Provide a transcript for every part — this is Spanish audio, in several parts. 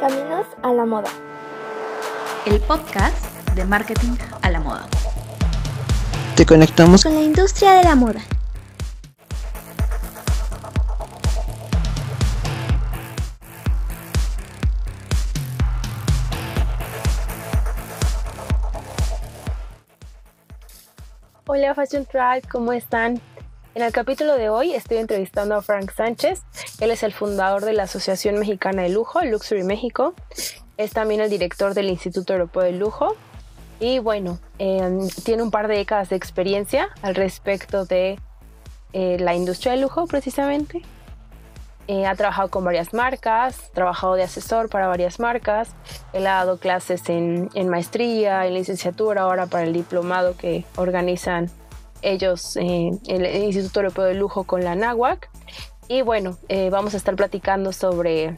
Caminos a la Moda. El podcast de marketing a la moda. Te conectamos con la industria de la moda. Hola Fashion Tribe, ¿cómo están? En el capítulo de hoy estoy entrevistando a Frank Sánchez. Él es el fundador de la Asociación Mexicana de Lujo, Luxury México. Es también el director del Instituto Europeo del Lujo. Y bueno, em, tiene un par de décadas de experiencia al respecto de eh, la industria del lujo precisamente. Eh, ha trabajado con varias marcas, trabajado de asesor para varias marcas. Él ha dado clases en, en maestría, en licenciatura, ahora para el diplomado que organizan ellos, eh, el Instituto Europeo de Lujo con la NAWAC. Y bueno, eh, vamos a estar platicando sobre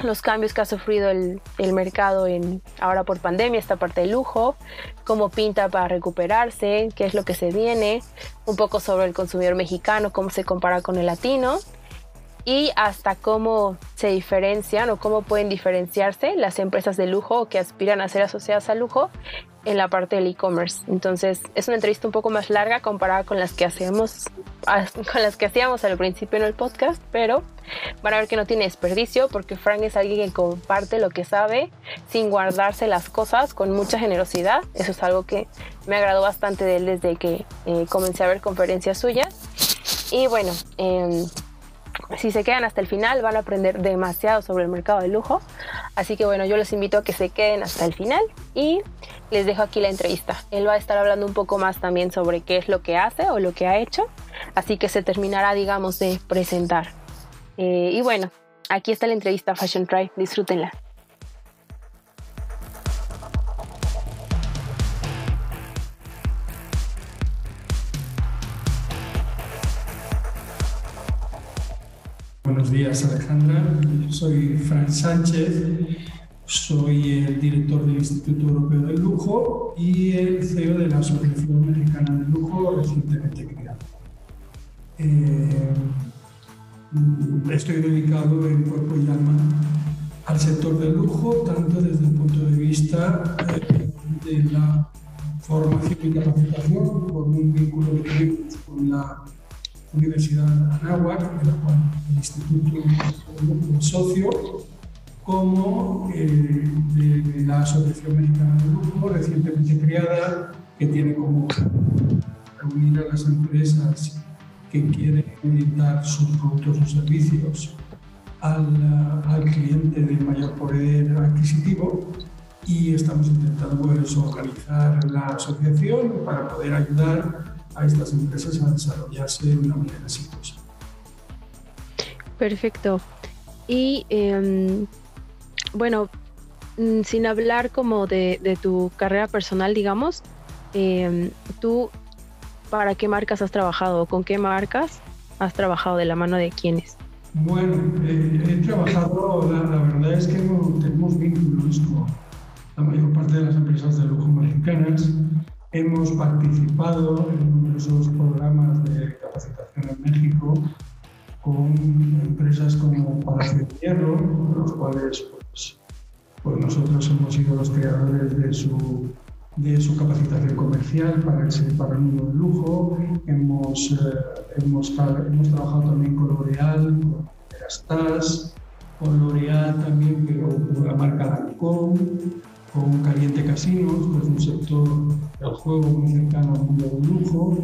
los cambios que ha sufrido el, el, mercado en, ahora por pandemia, esta parte del lujo, cómo pinta para recuperarse, qué es lo que se viene, un poco sobre el consumidor mexicano, cómo se compara con el latino y hasta cómo se diferencian o cómo pueden diferenciarse las empresas de lujo que aspiran a ser asociadas al lujo en la parte del e-commerce. Entonces es una entrevista un poco más larga comparada con las que hacemos, con las que hacíamos al principio en el podcast, pero van a ver que no tiene desperdicio porque Frank es alguien que comparte lo que sabe sin guardarse las cosas con mucha generosidad. Eso es algo que me agradó bastante de él desde que eh, comencé a ver conferencias suyas. Y bueno, eh, si se quedan hasta el final van a aprender demasiado sobre el mercado de lujo. Así que bueno, yo les invito a que se queden hasta el final y les dejo aquí la entrevista. Él va a estar hablando un poco más también sobre qué es lo que hace o lo que ha hecho. Así que se terminará, digamos, de presentar. Eh, y bueno, aquí está la entrevista Fashion Try. Disfrútenla. Buenos días Alejandra, soy Frank Sánchez, soy el director del Instituto Europeo del Lujo y el CEO de la Asociación Mexicana del Lujo recientemente creada. Eh, estoy dedicado en cuerpo y alma al sector del lujo, tanto desde el punto de vista eh, de la formación y capacitación, por un vínculo que tenemos con la Universidad Anáhuac, en la cual el Instituto es socio, como eh, de, la Asociación Mexicana de Lujo, recientemente creada, que tiene como reunir a las empresas que quieren dar sus productos o servicios al, al, cliente de mayor poder adquisitivo y estamos intentando organizar la asociación para poder ayudar a estas empresas a desarrollarse de una manera exitosa. Perfecto. Y em, bueno, mm, sin hablar como de, tu carrera personal, digamos, em, tú, ¿para qué marcas has trabajado? ¿Con qué marcas has trabajado? ¿De la mano de quiénes? Bueno, he trabajado, la, verdad es que tenemos vínculos con la mayor parte de las empresas de lujo mexicanas Hemos participado en numerosos programas de capacitación en México con empresas como Palacio de Hierro, los cuales pues, pues, nosotros hemos sido los creadores de su, de su capacitación comercial para el, para el mundo del lujo. Hemos, eh, hemos, hemos, trabajado también con L'Oreal, con Erastas, con L'Oreal también, pero con la marca Lancôme con Caliente Casinos, que es un sector del juego muy cercano al mundo del lujo,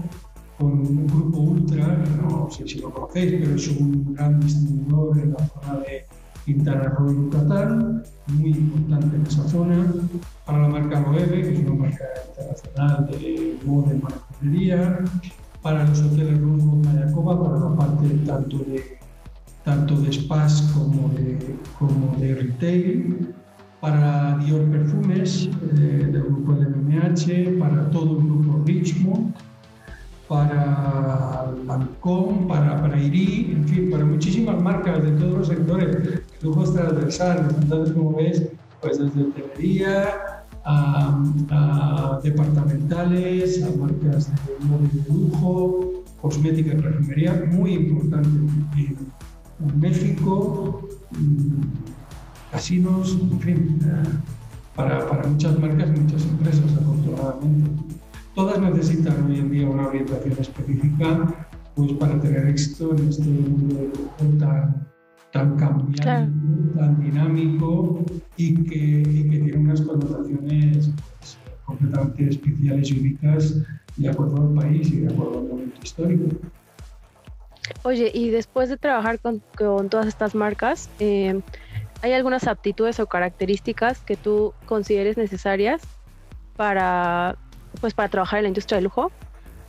con un grupo Ultra, no sé si lo conocéis, pero es un gran distribuidor en la zona de Quintana Roo y Yucatán, muy importante en esa zona, para la marca Loewe, que es una marca internacional de moda y marquetería, para los hoteles Roosevelt Mayacoba, para la parte tanto de, tanto de spas como de, como de retail, para Dior Perfumes eh, del grupo LVMH, para todo el grupo Richmond, para Lancôme, para, Iri, en fin, para muchísimas marcas de todos los sectores, lujos transversales. Entonces, como ves, pues desde hotelería a, a, departamentales, a marcas de móvil de lujo, cosmética y perfumería, muy importante en, en México. casinos, en fin, para, para muchas marcas muchas empresas, afortunadamente. Todas necesitan hoy en día una orientación específica pues, para tener éxito en este mundo tan, tan cambiante, tan dinámico y que, y que, tiene unas connotaciones pues, completamente especiales y únicas de acuerdo al país y de acuerdo al momento histórico. Oye, y después de trabajar con, con todas estas marcas, eh, ¿hay algunas aptitudes o características que tú consideres necesarias para, pues, para trabajar en la industria del lujo?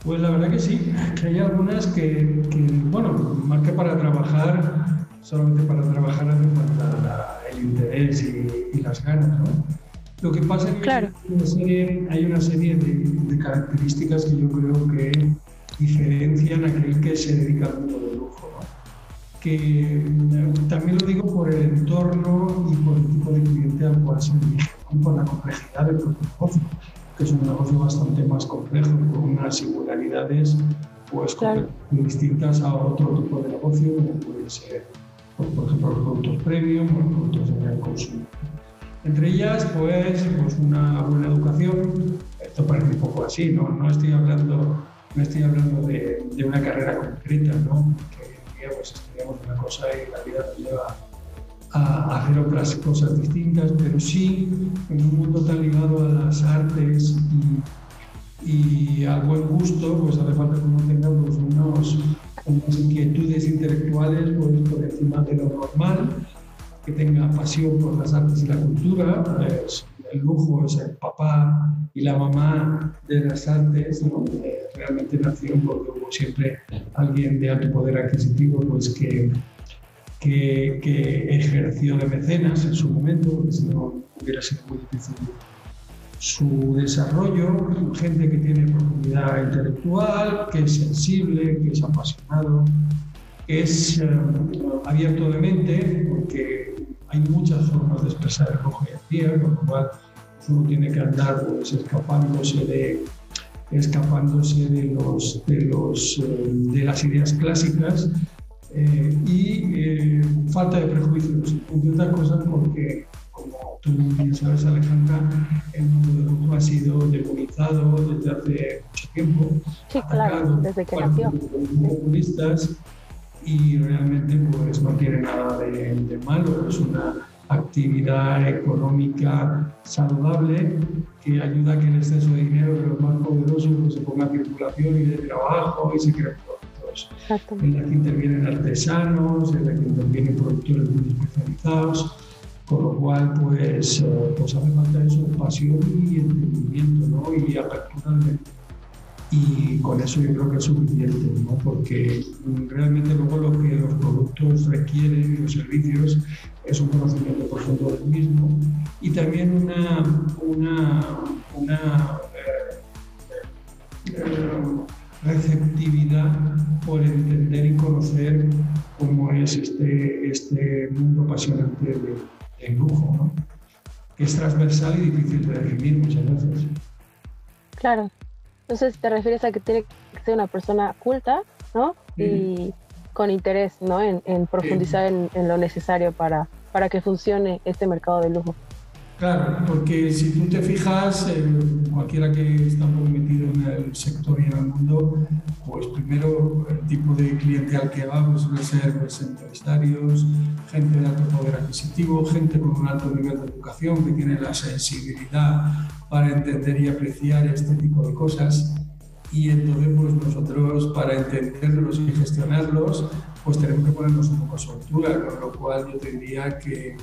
Pues la verdad que sí, que hay algunas que, que bueno, más que para trabajar, solamente para trabajar hace falta el interés y, y, las ganas, ¿no? Lo que pasa es que claro. hay una serie, hay una serie de, de, características que yo creo que diferencian a aquel que se dedica al mundo del lujo, ¿no? que también lo digo por el entorno y por el tipo de cliente al cual se dirige, por la complejidad del propio negocio que es un negocio bastante más complejo con unas singularidades pues, claro. distintas a otro tipo de negocio, como puede ser, pues, por ejemplo, los productos premium o los productos de gran consumo. Entre ellas, pues, pues una buena educación, esto parece un poco así, no, no estoy hablando, no estoy hablando de, de una carrera concreta, ¿no? que hoy en día pues, estudiamos una cosa y la vida nos lleva a hacer otras cosas distintas, pero sí en un mundo tan ligado a las artes y, y al buen gusto, pues hace falta que uno tenga pues, unos, unas inquietudes intelectuales pues, por encima de lo normal, que tenga pasión por las artes y la cultura. Pues, el lujo es el papá y la mamá de las artes, ¿no? eh, realmente nacieron porque hubo siempre alguien de alto poder adquisitivo pues, que que, que, ejerció de mecenas en su momento, porque si no hubiera sido muy difícil su desarrollo, gente que tiene profundidad intelectual, que es sensible, que es apasionado, que es eh, abierto de mente, porque hay muchas formas de expresar el rojo hoy en día, con lo cual uno tiene que andar pues, escapándose de escapándose de los de los eh, de las ideas clásicas eh, y eh, falta de prejuicios, entre otras cosas porque, como tú bien sabes, Alejandra, el mundo del lujo ha sido demonizado desde hace mucho tiempo. Sí, claro, desde que nació. Populistas y realmente pues, no tiene nada de, de malo, es una actividad económica saludable que ayuda a que el exceso de dinero de los más poderosos pues, se ponga a circulación y de trabajo y se cree en la que intervienen artesanos, en la que intervienen productores muy especializados, con lo cual pues, pues hace falta eso, pasión y entendimiento ¿no? y apertura de mente. Y con eso yo creo que es suficiente, ¿no? porque realmente luego lo que los productos requieren y los servicios es un conocimiento profundo del mismo y también una, una, una receptividad por entender y conocer cómo es este, este mundo apasionante del de lujo, ¿no? que es transversal y difícil de definir muchas veces. Claro. Entonces te refieres a que tiene que ser una persona culta, ¿no? Sí. Y con interés, ¿no? En, en profundizar sí. en, en, lo necesario para, para que funcione este mercado de lujo. Claro, porque si tú te fijas, eh, cualquiera que está muy metido en el sector y en el mundo, pues primero el tipo de clientela que va pues suele ser pues, empresarios, gente de alto poder adquisitivo, gente con un alto nivel de educación que tiene la sensibilidad para entender y apreciar este tipo de cosas. Y entonces pues nosotros para entenderlos y gestionarlos, pues tenemos que ponernos un poco a su altura, con lo cual yo te diría que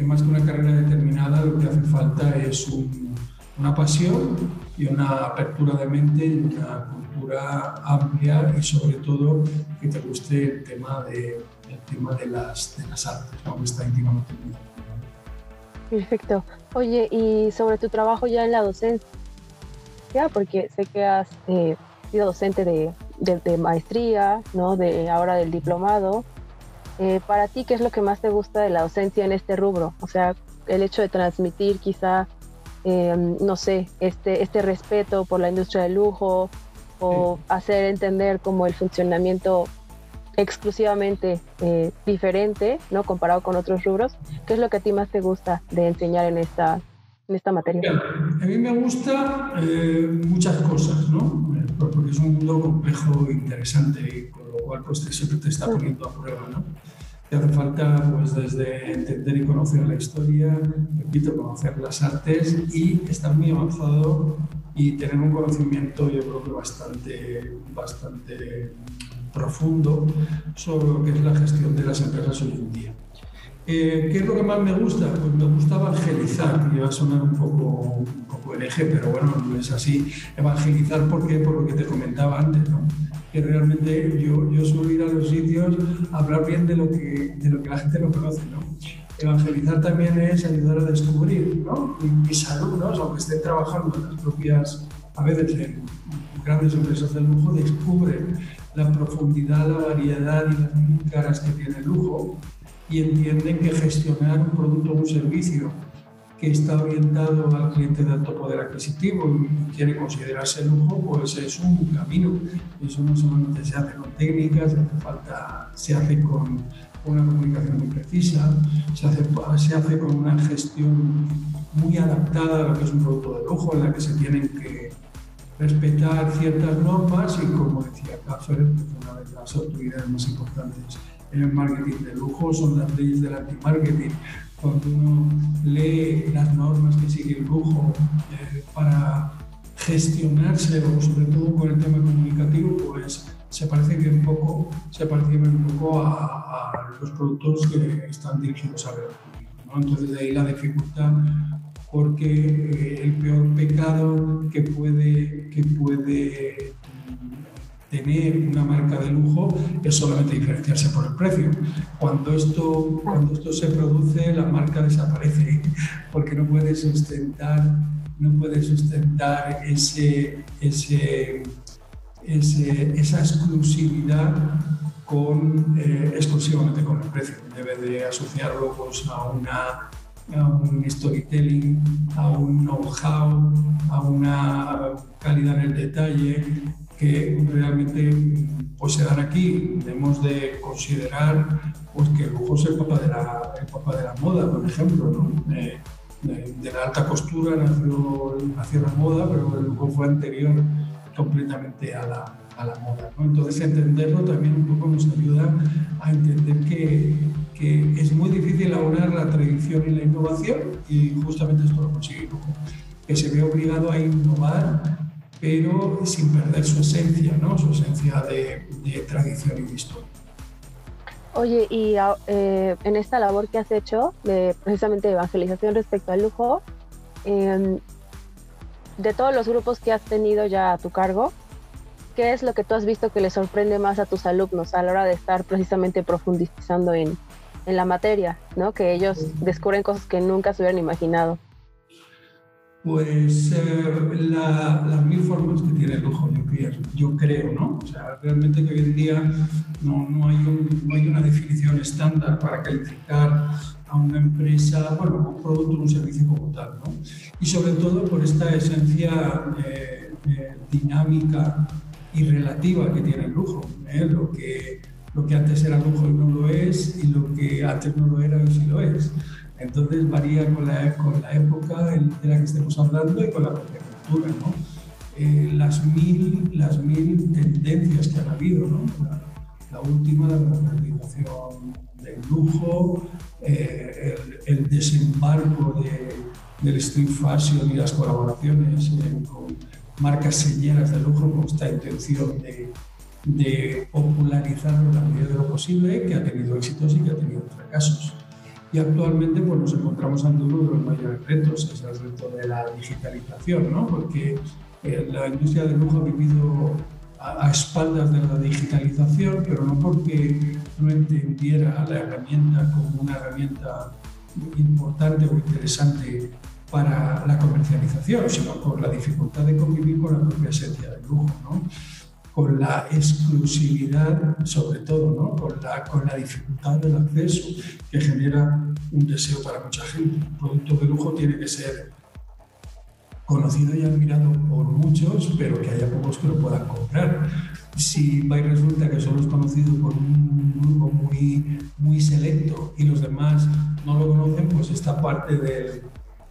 que más que una carrera determinada, lo que hace falta es un, una pasión y una apertura de mente una cultura amplia y sobre todo que te guste el tema de, el tema de, las, de las artes, ¿no? está íntimamente ligado. Perfecto. Oye, y sobre tu trabajo ya en la docencia, porque sé que has eh, sido docente de, de, de, maestría, ¿no? de ahora del diplomado, eh, para ti, ¿qué es lo que más te gusta de la docencia en este rubro? O sea, el hecho de transmitir quizá, eh, no sé, este, este respeto por la industria del lujo o sí. hacer entender como el funcionamiento exclusivamente eh, diferente, ¿no? Comparado con otros rubros. ¿Qué es lo que a ti más te gusta de enseñar en esta, en esta materia? A mí me gusta eh, muchas cosas, ¿no? Porque es un mundo complejo interesante y con lo cual pues siempre te está poniendo a prueba, ¿no? Te hace falta pues desde entender y conocer la historia, repito, conocer las artes y estar muy avanzado y tener un conocimiento yo creo que bastante, bastante profundo sobre lo que es la gestión de las empresas hoy en día. Eh, ¿Qué es lo que más me gusta? Pues me gusta evangelizar, y va a sonar un poco, un poco eje, pero bueno, no es así. Evangelizar, ¿por qué? Por lo que te comentaba antes, ¿no? que realmente yo, yo suelo ir a los sitios a hablar bien de lo que, de lo que la gente no conoce. ¿no? Evangelizar también es ayudar a descubrir. ¿no? Mis alumnos, aunque estén trabajando en las propias, a veces en grandes empresas del lujo, descubren la profundidad, la variedad y las caras que tiene el lujo y entienden que gestionar un producto o un servicio que está orientado al cliente de alto poder adquisitivo y quiere considerarse lujo, pues es un camino. Eso no solamente se hace con técnicas, hace falta, se hace con una comunicación muy precisa, se hace, se hace con una gestión muy adaptada a lo que es un producto de lujo, en la que se tienen que respetar ciertas normas y, como decía Kaffer, una de las autoridades más importantes el marketing de lujo son las leyes del anti-marketing. Cuando uno lee las normas que sigue el lujo eh, para gestionarse, o sobre todo con el tema comunicativo, pues se parece un poco, se parece un poco a, los productos que están dirigidos a ver ¿no? Entonces de ahí la dificultad porque eh, el peor pecado que puede, que puede tener una marca de lujo es solamente diferenciarse por el precio. Cuando esto, cuando esto se produce, la marca desaparece porque no puede sustentar, no puede sustentar ese, ese, esa exclusividad con, eh, exclusivamente con el precio. Debe de asociarlo pues, a, una, a un storytelling, a un know-how, a una calidad en el detalle que realmente pues, se dan aquí. Debemos de considerar pues, que lujo es el papá de la, el de la moda, por ejemplo. ¿no? de, la alta costura nació, nació, la moda, pero el lujo fue anterior completamente a la, a la moda. ¿no? Entonces entenderlo también un poco nos ayuda a entender que, que es muy difícil aunar la tradición y la innovación y justamente esto lo consigue que se ve obligado a innovar pero sin perder su esencia, ¿no? su esencia de, tradición y de historia. Oye, y ah, eh, en esta labor que has hecho de precisamente evangelización respecto al lujo, em, de todos los grupos que has tenido ya a tu cargo, ¿qué es lo que tú has visto que le sorprende más a tus alumnos a la hora de estar precisamente profundizando en, en la materia, ¿no? que ellos descubren cosas que nunca se hubieran imaginado? Pues eh, las mil formas que tiene el lujo yo creo, ¿no? O sea, realmente que hoy en día no, no, hay, no hay una definición estándar para calificar a una empresa, bueno, un producto o un servicio como tal, ¿no? Y sobre todo por esta esencia eh, eh, dinámica y relativa que tiene el lujo, lo, que, lo que antes era lujo y no lo es, y lo que antes no lo era y sí lo es. Entonces varía con la, con la época de la que estemos hablando y con la propia cultura. ¿no? Eh, las, mil, las mil tendencias que han habido, ¿no? la, última, la modernización del lujo, eh, el, desembarco de, del street fashion y las colaboraciones eh, con marcas señeras de lujo con esta intención de, de popularizarlo en la medida de lo posible, que ha tenido éxitos y que ha tenido fracasos. Y actualmente pues, nos encontramos ante uno de los mayores retos, es el reto de la digitalización, ¿no? porque eh, la industria del lujo ha vivido a, espaldas de la digitalización, pero no porque no entendiera la herramienta como una herramienta importante o interesante para la comercialización, sino por la dificultad de convivir con la propia esencia del lujo. ¿no? Con la exclusividad, sobre todo, ¿no? con, la, con la dificultad del acceso que genera un deseo para mucha gente. Un producto de lujo tiene que ser conocido y admirado por muchos, pero que haya pocos que lo puedan comprar. si va y resulta que solo es conocido por un grupo muy, muy selecto y los demás no lo conocen, pues esta parte del,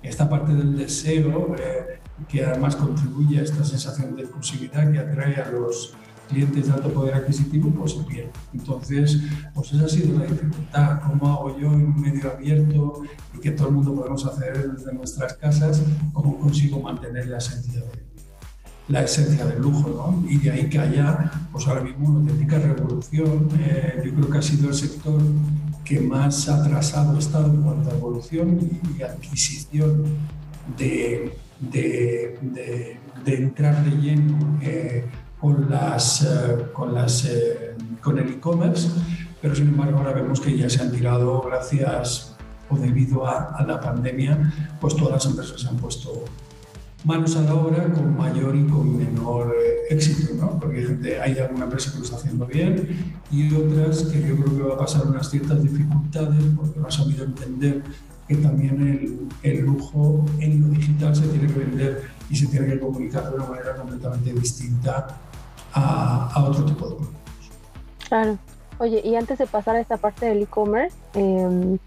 esta parte del deseo, eh, que además contribuye a esta sensación de exclusividad que atrae a los clientes de alto poder adquisitivo, pues se pierde. Entonces, pues esa ha sido la dificultad. ¿Cómo hago yo en un medio abierto y que todo el mundo podemos hacer desde nuestras casas? ¿Cómo consigo mantener la esencia de, la esencia del lujo, ¿no? Y de ahí que haya, pues ahora mismo una auténtica revolución. Eh, yo creo que ha sido el sector que más atrasado ha estado en cuanto a evolución y, adquisición de, de, de, entrar de lleno eh, con, las, eh, con, las, con el e-commerce, pero sin embargo ahora vemos que ya se han tirado gracias o debido a, a la pandemia, pues todas las empresas se han puesto manos a la obra con mayor y con menor eh, éxito, ¿no? Porque hay alguna empresa que lo está haciendo bien y otras que yo creo que va a pasar unas ciertas dificultades porque no ha sabido entender que también el, el, lujo en lo digital se tiene que vender y se tiene que comunicar de una manera completamente distinta a, a otro tipo de productos. Claro. Oye, y antes de pasar a esta parte del e-commerce, eh,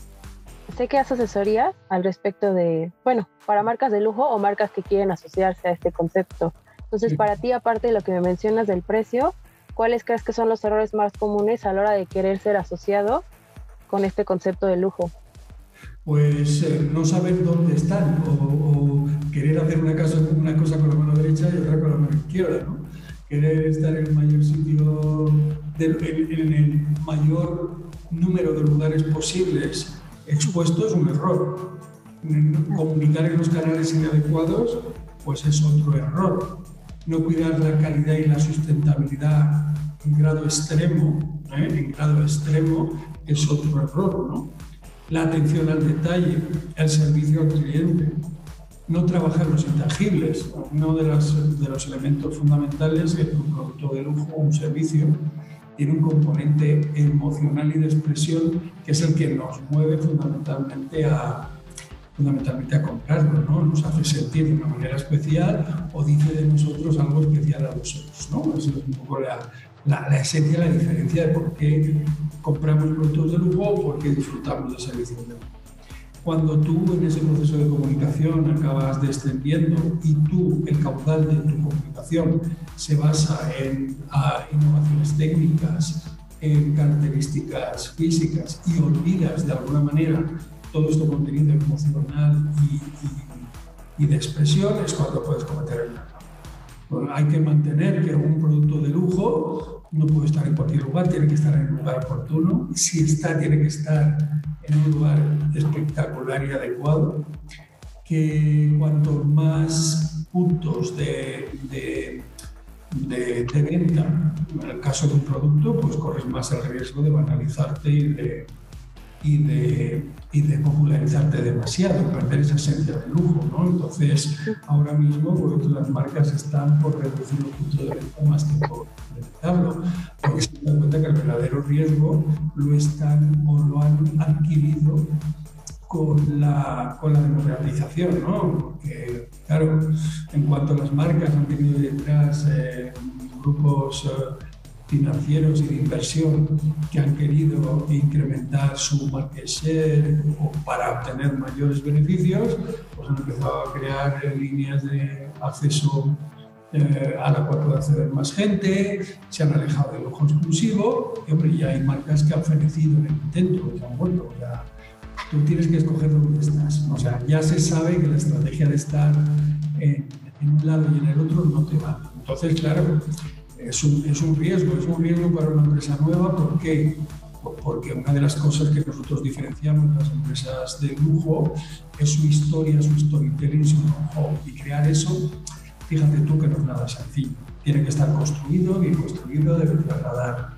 sé que haces asesorías al respecto de, bueno, para marcas de lujo o marcas que quieren asociarse a este concepto. Entonces, para ti, aparte de lo que me mencionas del precio, ¿cuáles crees que son los errores más comunes a la hora de querer ser asociado con este concepto de lujo? Pues eh, no saber dónde están o, querer hacer una cosa, una cosa con la mano derecha y otra con la mano izquierda, ¿no? Querer estar en el mayor sitio, en el mayor número de lugares posibles expuesto es un error. Comunicar en los canales inadecuados, pues es otro error. No cuidar la calidad y la sustentabilidad en grado extremo, ¿eh? en grado extremo, es otro error. ¿no? La atención al detalle, el servicio al cliente, no trabajar los intangibles. Uno de, de los elementos fundamentales es un producto de lujo o un servicio tiene un componente emocional y de expresión que es el que nos mueve fundamentalmente a, fundamentalmente a comprarlo, ¿no? Nos hace sentir de una manera especial o dice de nosotros algo especial a nosotros, ¿no? Esa es un poco la, la, la, esencia, la diferencia de por qué compramos productos de lujo o por qué disfrutamos de servicios de lujo. Cuando tú en ese proceso de comunicación acabas descendiendo y tú, el caudal de tu comunicación se basa en innovaciones técnicas, en características físicas y olvidas de alguna manera todo este contenido emocional y, y, de expresión, es cuando puedes cometer el error. Hay que mantener que un producto de lujo no puede estar en cualquier lugar, tiene que estar en un lugar oportuno. Si está, tiene que estar en un lugar espectacular y adecuado, que cuanto más puntos de, de, de, venta, en el caso de un producto, pues corres más el riesgo de banalizarte y de, y de, y de popularizarte demasiado, perder esa esencia de lujo. ¿no? Entonces, ahora mismo pues, las marcas están por reducir los puntos de venta más que por aumentarlo, porque se dan cuenta que el verdadero riesgo lo están o lo han adquirido con la, con la democratización, ¿no? Porque, claro, en cuanto a las marcas han tenido detrás eh, grupos... Eh, financieros y de inversión que han querido incrementar su market share o para obtener mayores beneficios, pues han empezado a crear líneas de acceso eh, a la cual puede acceder más gente, se han alejado del lujo exclusivo y hombre, ya hay marcas que han fenecido en el intento, que han vuelto. Ya, tú tienes que escoger dónde estás. O sea, ya se sabe que la estrategia de estar en, en un lado y en el otro no te va. Entonces, claro, es un, es un riesgo, es un riesgo para una empresa nueva. ¿Por qué? Porque una de las cosas que nosotros diferenciamos de las empresas de lujo es su historia, su storytelling, su know Y crear eso, fíjate tú que no es nada sencillo. Tiene que estar construido, bien construido, debe trasladar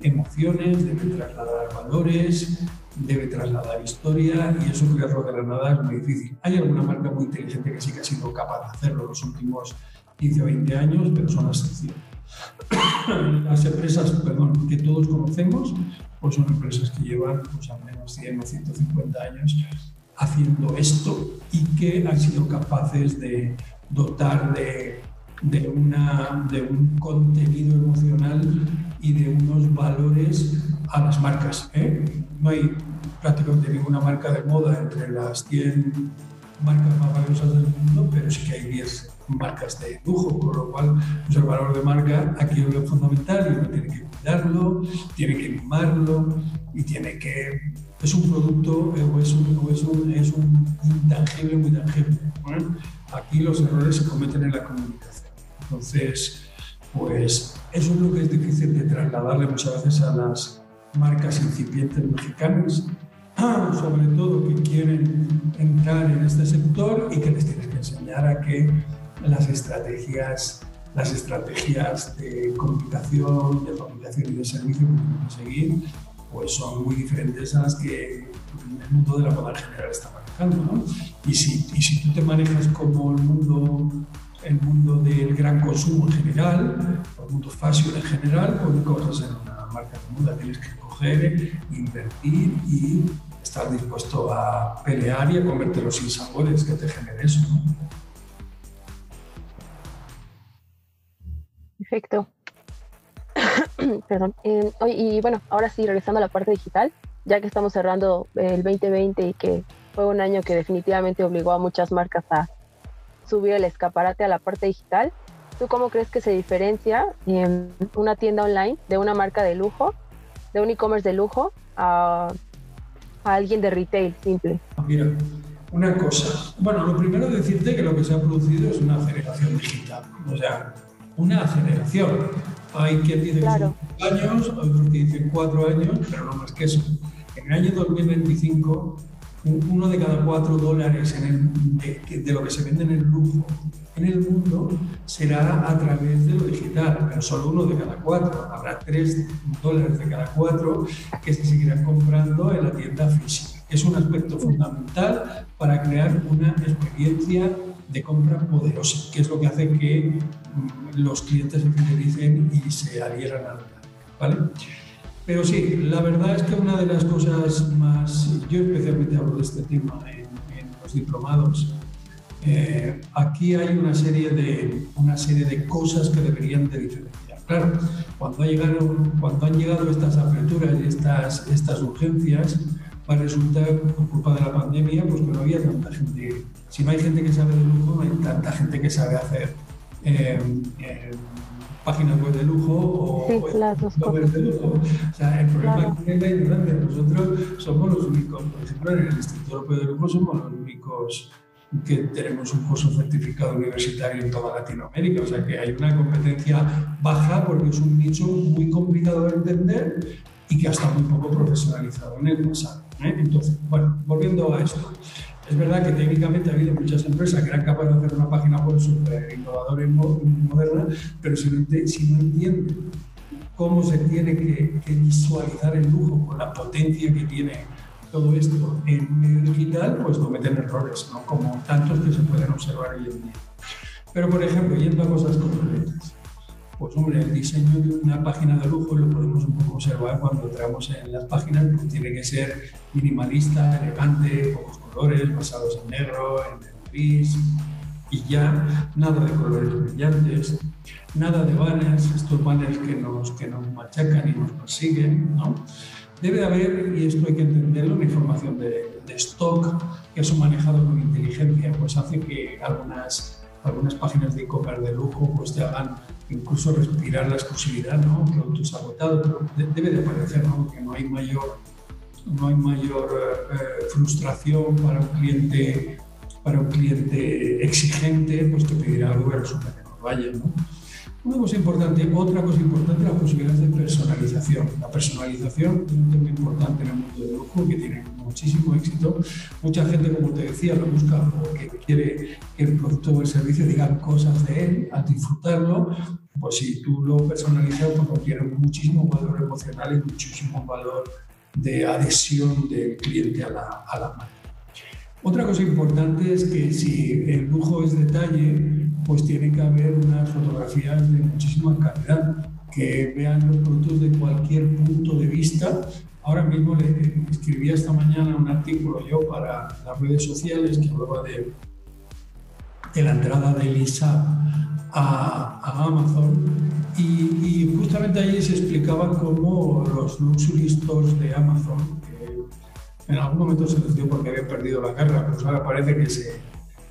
emociones, debe trasladar valores, debe trasladar historia y eso crearlo de la nada es muy difícil. Hay alguna marca muy inteligente que sí que ha sido capaz de hacerlo en los últimos 15 o 20 años, pero son las excepciones. Las empresas perdón, que todos conocemos pues son empresas que llevan pues, al menos 100 o 150 años haciendo esto y que han sido capaces de dotar de de, una, de un contenido emocional y de unos valores a las marcas. ¿eh? No hay prácticamente ninguna marca de moda entre las 100 marcas más valiosas del mundo, pero sí que hay 10 marcas de lujo, con lo cual pues el valor de marca aquí es lo fundamental y uno tiene que cuidarlo, tiene que mimarlo y tiene que... Es un producto o es un, es un, es un intangible muy tangible. Aquí los errores se cometen en la comunicación. Entonces, pues eso es lo que es difícil de trasladarle muchas veces a las marcas incipientes mexicanas, sobre todo que quieren entrar en este sector y que les tienes que enseñar a que las estrategias, las estrategias de comunicación, de fabricación y de servicio que tienen que seguir, pues son muy diferentes a las que el mundo de la moda general está manejando. ¿no? Y, si, y si tú te manejas como el mundo el mundo del gran consumo en general, el mundo fashion en general, pues nunca vas a ser una marca de moda, tienes que coger, invertir y estar dispuesto a pelear y a comerte los sabores que te genere eso. Perfecto. Perdón. Eh, y bueno, ahora sí, regresando a la parte digital, ya que estamos cerrando el 2020 y que fue un año que definitivamente obligó a muchas marcas a subir el escaparate a la parte digital, ¿tú cómo crees que se diferencia en una tienda online de una marca de lujo, de un e-commerce de lujo, a, a, alguien de retail simple? Mira, una cosa. Bueno, lo primero decirte que lo que se ha producido es una aceleración digital. O sea, una aceleración. Hay quien dice que son años, otros que dicen cuatro años, pero no más que eso. En el año 2025, uno de cada cuatro dólares en el, de, lo que se vende en el lujo en el mundo será a través de lo digital, pero solo uno de cada cuatro. Habrá tres dólares de cada cuatro que se seguirán comprando en la tienda física. Es un aspecto fundamental para crear una experiencia de compra poderosa, que es lo que hace que mm, los clientes se fidelicen y se adhieran a la ¿vale? Pero sí, la verdad es que una de las cosas más, yo especialmente hablo de este tema en, los diplomados, eh, aquí hay una serie, de, una serie de cosas que deberían de diferenciar. Claro, cuando, ha llegado, cuando han llegado estas aperturas y estas, estas urgencias, va a resultar, por culpa de la pandemia, pues que no había tanta gente. Si no hay gente que sabe de lujo, no hay tanta gente que sabe hacer eh, eh, páginas web de lujo o sí, web de lujo. O sea, el problema es la ignorancia. Nosotros somos los únicos, por ejemplo, en el Instituto Europeo de Lujo somos los únicos que tenemos un curso certificado universitario en toda Latinoamérica, o sea que hay una competencia baja porque es un nicho muy complicado de entender y que está muy poco profesionalizado en el pasado. ¿Eh? Entonces, bueno, volviendo a esto. Es verdad que técnicamente ha habido muchas empresas que eran capaces de hacer una página web súper innovadora y moderna, pero si no, si entienden cómo se tiene que, visualizar el lujo con la potencia que tiene todo esto en medio digital, pues cometen errores, ¿no? como tantos que se pueden observar hoy en día. Pero, por ejemplo, yendo a cosas concretas, pues hombre, el diseño de una página de lujo lo podemos un poco observar cuando entramos en las páginas, porque tiene que ser minimalista, elegante, pocos colores, basados en negro, en gris, y ya nada de colores brillantes, nada de banners, estos banners que nos, que nos machacan y nos persiguen, ¿no? Debe haber, y esto hay que entenderlo, una información de, de stock que eso manejado con inteligencia, pues hace que algunas algunas páginas de e-commerce de lujo pues te hagan incluso respirar la exclusividad, ¿no? Productos agotados, pero debe de aparecer, ¿no? Que no hay mayor, no hay mayor eh, frustración para un cliente para un cliente exigente, pues pedirá algo que resulta que no vaya, ¿no? Una cosa importante, otra cosa importante, las posibilidades de personalización. La personalización es un tema importante en el mundo del lujo que tiene muchísimo éxito. Mucha gente, como te decía, lo busca porque quiere que el producto o el servicio digan cosas de él al disfrutarlo. Pues si tú lo personalizas, pues tiene muchísimo valor emocional y muchísimo valor de adhesión del cliente a la, a la marca. Otra cosa importante es que si el lujo es detalle, pues tiene que haber unas fotografías de muchísima calidad, que vean los productos de cualquier punto de vista. Ahora mismo le escribía esta mañana un artículo yo para las redes sociales que hablaba de, de la entrada de Elisa a, a Amazon y, y, justamente allí se explicaba cómo los luxury stores de Amazon, que en algún momento se les dio porque habían perdido la guerra, pues ahora parece que se,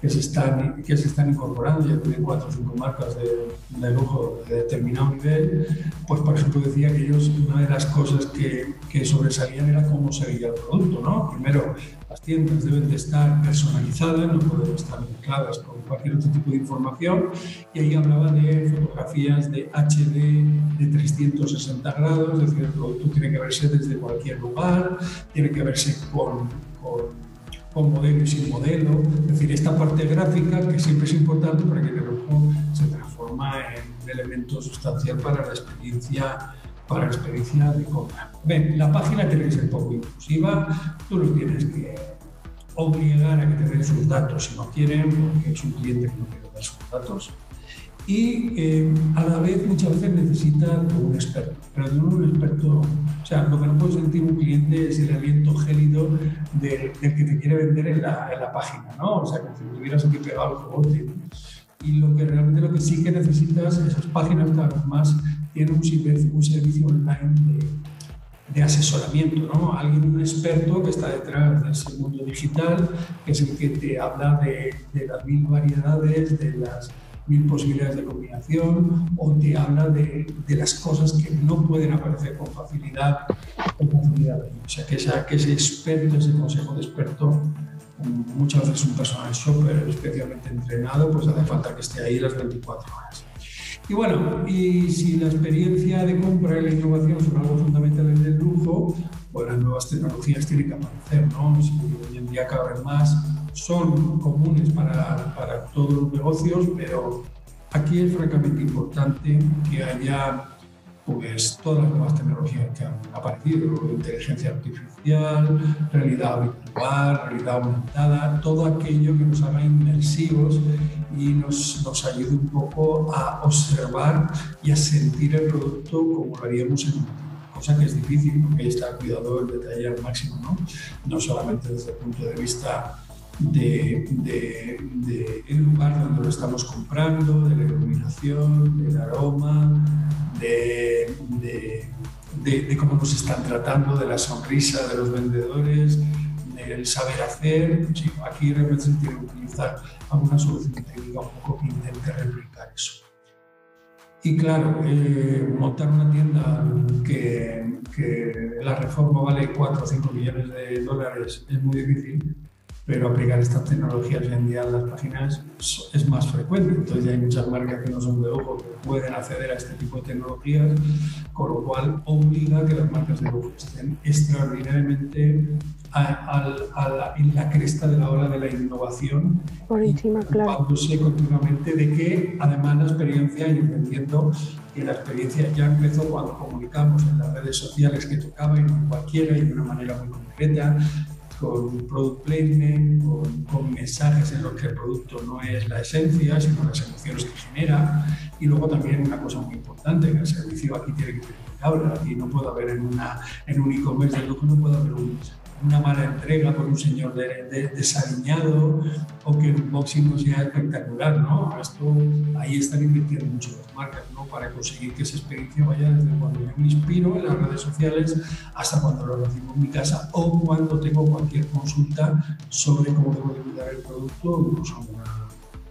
que se están, que se están incorporando, ya tienen cuatro o cinco marcas de, de, lujo de determinado nivel, pues por ejemplo decía que ellos, una de las cosas que, que sobresalían era cómo se veía el producto, ¿no? Primero, las tiendas deben de estar personalizadas, no pueden estar mezcladas con cualquier otro tipo de información, y ahí hablaba de fotografías de HD de 360 grados, es decir, el producto tiene que verse desde cualquier lugar, tiene que verse con, con con modelo y sin modelo. Es decir, esta parte gráfica que siempre es importante para que el lujo se transforma en un elemento sustancial para la experiencia para la experiencia de compra. Ven, la página tiene que ser poco inclusiva, tú lo tienes que obligar a que te den sus datos si no quieren, porque es un cliente que no quiere dar sus datos. Y eh, a la vez muchas veces necesita un experto, pero no un experto, o sea, lo que no puede sentir un cliente es el aliento gélido del, del que te quiere vender en la, en la, página, ¿no? O sea, como si tuvieras aquí pegado el jugote. Y lo que realmente lo que sí que necesitas, esas páginas cada vez más tienen un servicio, un servicio online de, de asesoramiento, ¿no? Alguien, un experto que está detrás de ese mundo digital, que es el que te habla de, de las mil variedades, de las mil posibilidades de combinación, o te habla de, de, las cosas que no pueden aparecer con facilidad. Con facilidad. O sea, que, esa, que ese experto, ese consejo de experto, muchas veces un personal shopper especialmente entrenado, pues hace falta que esté ahí las 24 horas. Y bueno, y si la experiencia de compra y la innovación son algo fundamental en el lujo, pues las nuevas tecnologías tienen que aparecer, ¿no? Si hoy en día cada vez más son comunes para, para todos los negocios, pero aquí es francamente importante que haya pues todas las nuevas tecnologías que han aparecido, inteligencia artificial, realidad virtual, realidad aumentada, todo aquello que nos haga inmersivos y nos, nos ayude un poco a observar y a sentir el producto como lo haríamos en cosa que es difícil porque está el cuidado del detalle al máximo, ¿no? no solamente desde el punto de vista del de, de, lugar donde lo estamos comprando, de la iluminación, del aroma, de, de, cómo nos están tratando, de la sonrisa de los vendedores, del saber hacer. Sí, aquí realmente se tiene que utilizar alguna solución técnica un poco que intente replicar eso. Y claro, eh, montar una tienda que, que la reforma vale 4 o 5 millones de dólares es muy difícil pero aplicar estas tecnologías hoy en día en las páginas es más frecuente. Entonces ya hay muchas marcas que no son de lujo que pueden acceder a este tipo de tecnologías, con lo cual obliga a que las marcas de lujo estén extraordinariamente a, a, a la, en la cresta de la ola de la innovación. Por encima, claro. continuamente de que además la experiencia, y entendiendo que la experiencia ya empezó cuando comunicamos en las redes sociales que tocaba y no cualquiera y de una manera muy concreta, con product placement, con, con, mensajes en los que el producto no es la esencia, sino las emociones que genera. Y luego también una cosa muy importante, que el servicio aquí tiene que tener palabra. Aquí no puede haber en, una, en un e-commerce de lujo, no puede haber un, una mala entrega por un señor de, de, desaliñado o que el unboxing no sea espectacular, ¿no? Esto, ahí están invirtiendo mucho las marcas, ¿no? Para conseguir que esa experiencia vaya desde cuando yo me inspiro en las redes sociales hasta cuando lo recibo en mi casa o cuando tengo cualquier consulta sobre cómo debo de cuidar el producto, incluso una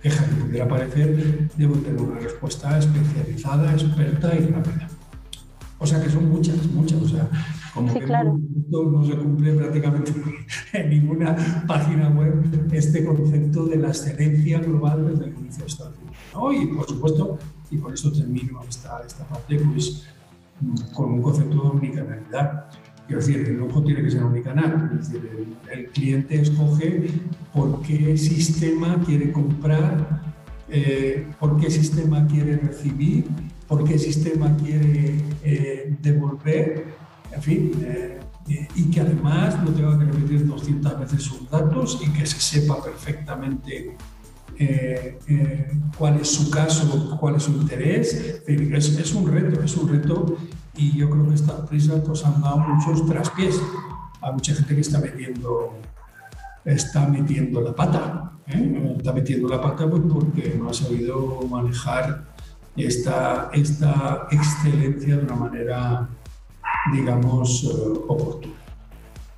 queja que pudiera aparecer, debo tener una respuesta especializada, experta y rápida. O sea que son muchas, muchas. O sea, como sí, que claro. no se cumple prácticamente en ninguna página web este concepto de la excelencia global desde el inicio el final. ¿no? Y por supuesto, y por eso termino esta, esta parte, pues con un concepto de omnicanalidad. Quiero decir, el lujo tiene que ser omnicanal. Es decir, el, el cliente escoge por qué sistema quiere comprar, eh, por qué sistema quiere recibir, por qué sistema quiere eh, devolver, en fin, eh, y que además no tenga que repetir 200 veces sus datos y que se sepa perfectamente eh, eh, cuál es su caso, cuál es su interés. Es, es, un reto, es un reto y yo creo que estas prisas pues, han dado muchos traspiés a mucha gente que está vendiendo está metiendo la pata. ¿eh? Está metiendo la pata pues, porque no ha sabido manejar esta, esta excelencia de una manera, digamos, eh, oportuna.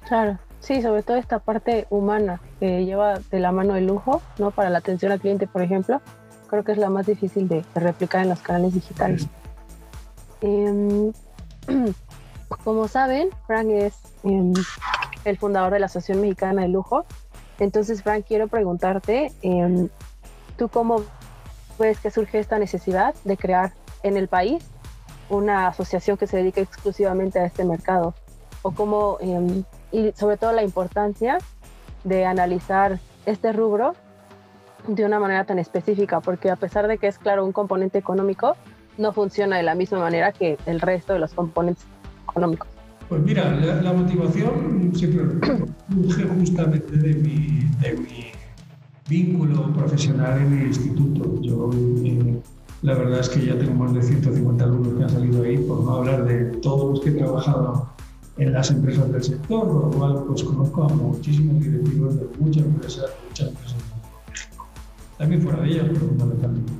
Claro, sí, sobre todo esta parte humana que lleva de la mano el lujo, ¿no? Para la atención al cliente, por ejemplo, creo que es la más difícil de, replicar en los canales digitales. Em, como saben, Frank es em, el fundador de la Asociación Mexicana de Lujo. Entonces, Frank, quiero preguntarte, em, ¿tú cómo ves que surge esta necesidad de crear en el país una asociación que se dedique exclusivamente a este mercado? O cómo, em, y sobre todo la importancia de analizar este rubro de una manera tan específica, porque a pesar de que es claro un componente económico, no funciona de la misma manera que el resto de los componentes económicos. Pues mira, la, motivación siempre surge justamente de mi, de mi, vínculo profesional en el instituto. Yo, eh, la verdad es que ya tengo más de 150 alumnos que han salido ahí, por no hablar de todos los que he trabajado en las empresas del sector, por lo cual pues conozco a muchísimos directivos de muchas empresas, muchas empresas de México. También fuera de ellas, pero fundamentalmente.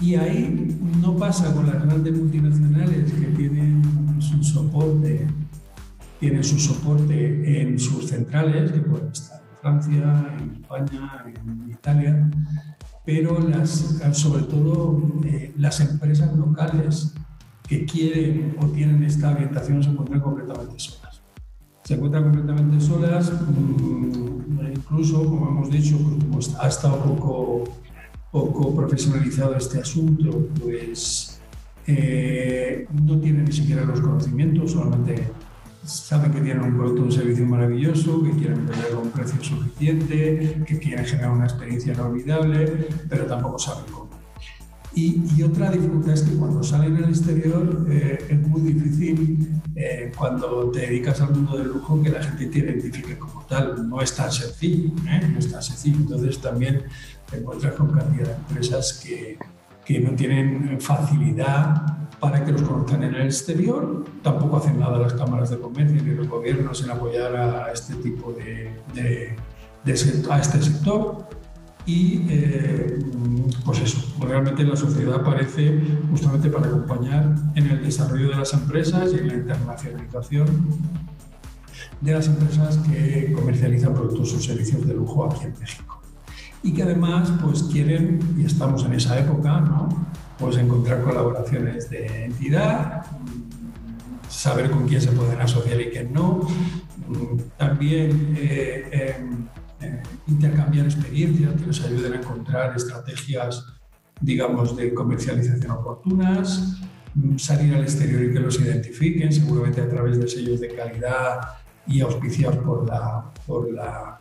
Y ahí no pasa con las grandes multinacionales que tienen su soporte, tienen su soporte en sus centrales, que pueden estar Francia, en España, en Italia, pero las, sobre todo eh, las empresas locales que quieren o tienen esta orientación se encuentran completamente solas. Se encuentran completamente solas, mm, incluso, como hemos dicho, pues, ha estado poco poco profesionalizado este asunto, pues eh, no tienen ni siquiera los conocimientos, solamente saben que tienen un producto un servicio maravilloso, que quieren vender a un precio suficiente, que quieren generar una experiencia inolvidable, pero tampoco saben cómo. Y, otra dificultad es que cuando salen al exterior eh, es muy difícil eh, cuando te dedicas al mundo del lujo que la gente te identifique como tal. No es tan sencillo, no es tan sencillo. Entonces también te encuentras con cantidad de empresas que, que no tienen facilidad para que los conozcan en el exterior. Tampoco hacen nada las cámaras de comercio ni los gobiernos en apoyar a este tipo de, de, a este sector. Y eh, pues eso, realmente la sociedad aparece justamente para acompañar en el desarrollo de las empresas y en la internacionalización de las empresas que comercializan productos o servicios de lujo aquí en México y que además pues quieren, y estamos en esa época, ¿no? Pues encontrar colaboraciones de entidad, saber con quién se pueden asociar y quién no, también eh, em, eh, intercambiar experiencias que les ayuden a encontrar estrategias, digamos, de comercialización oportunas, salir al exterior y que los identifiquen, seguramente a través de sellos de calidad y auspiciados por la, por la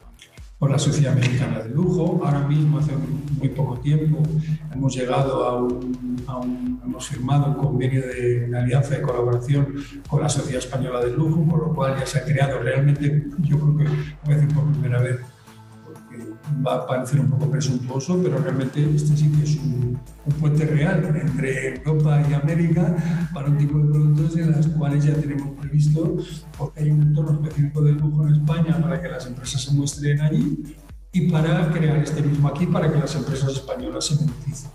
por la Sociedad Mexicana de Lujo. Ahora mismo, hace muy poco tiempo, hemos llegado a un, hemos firmado un convenio de alianza de colaboración con la Sociedad Española de Lujo, con lo cual ya se ha creado realmente, yo creo que voy a decir por primera vez, va a parecer un poco presuntuoso, pero realmente este sí que es un, puente real entre Europa y América para un tipo de productos en las cuales ya tenemos previsto, porque hay un entorno específico de lujo en España para que las empresas se muestren allí y para crear este mismo aquí para que las empresas españolas se beneficien.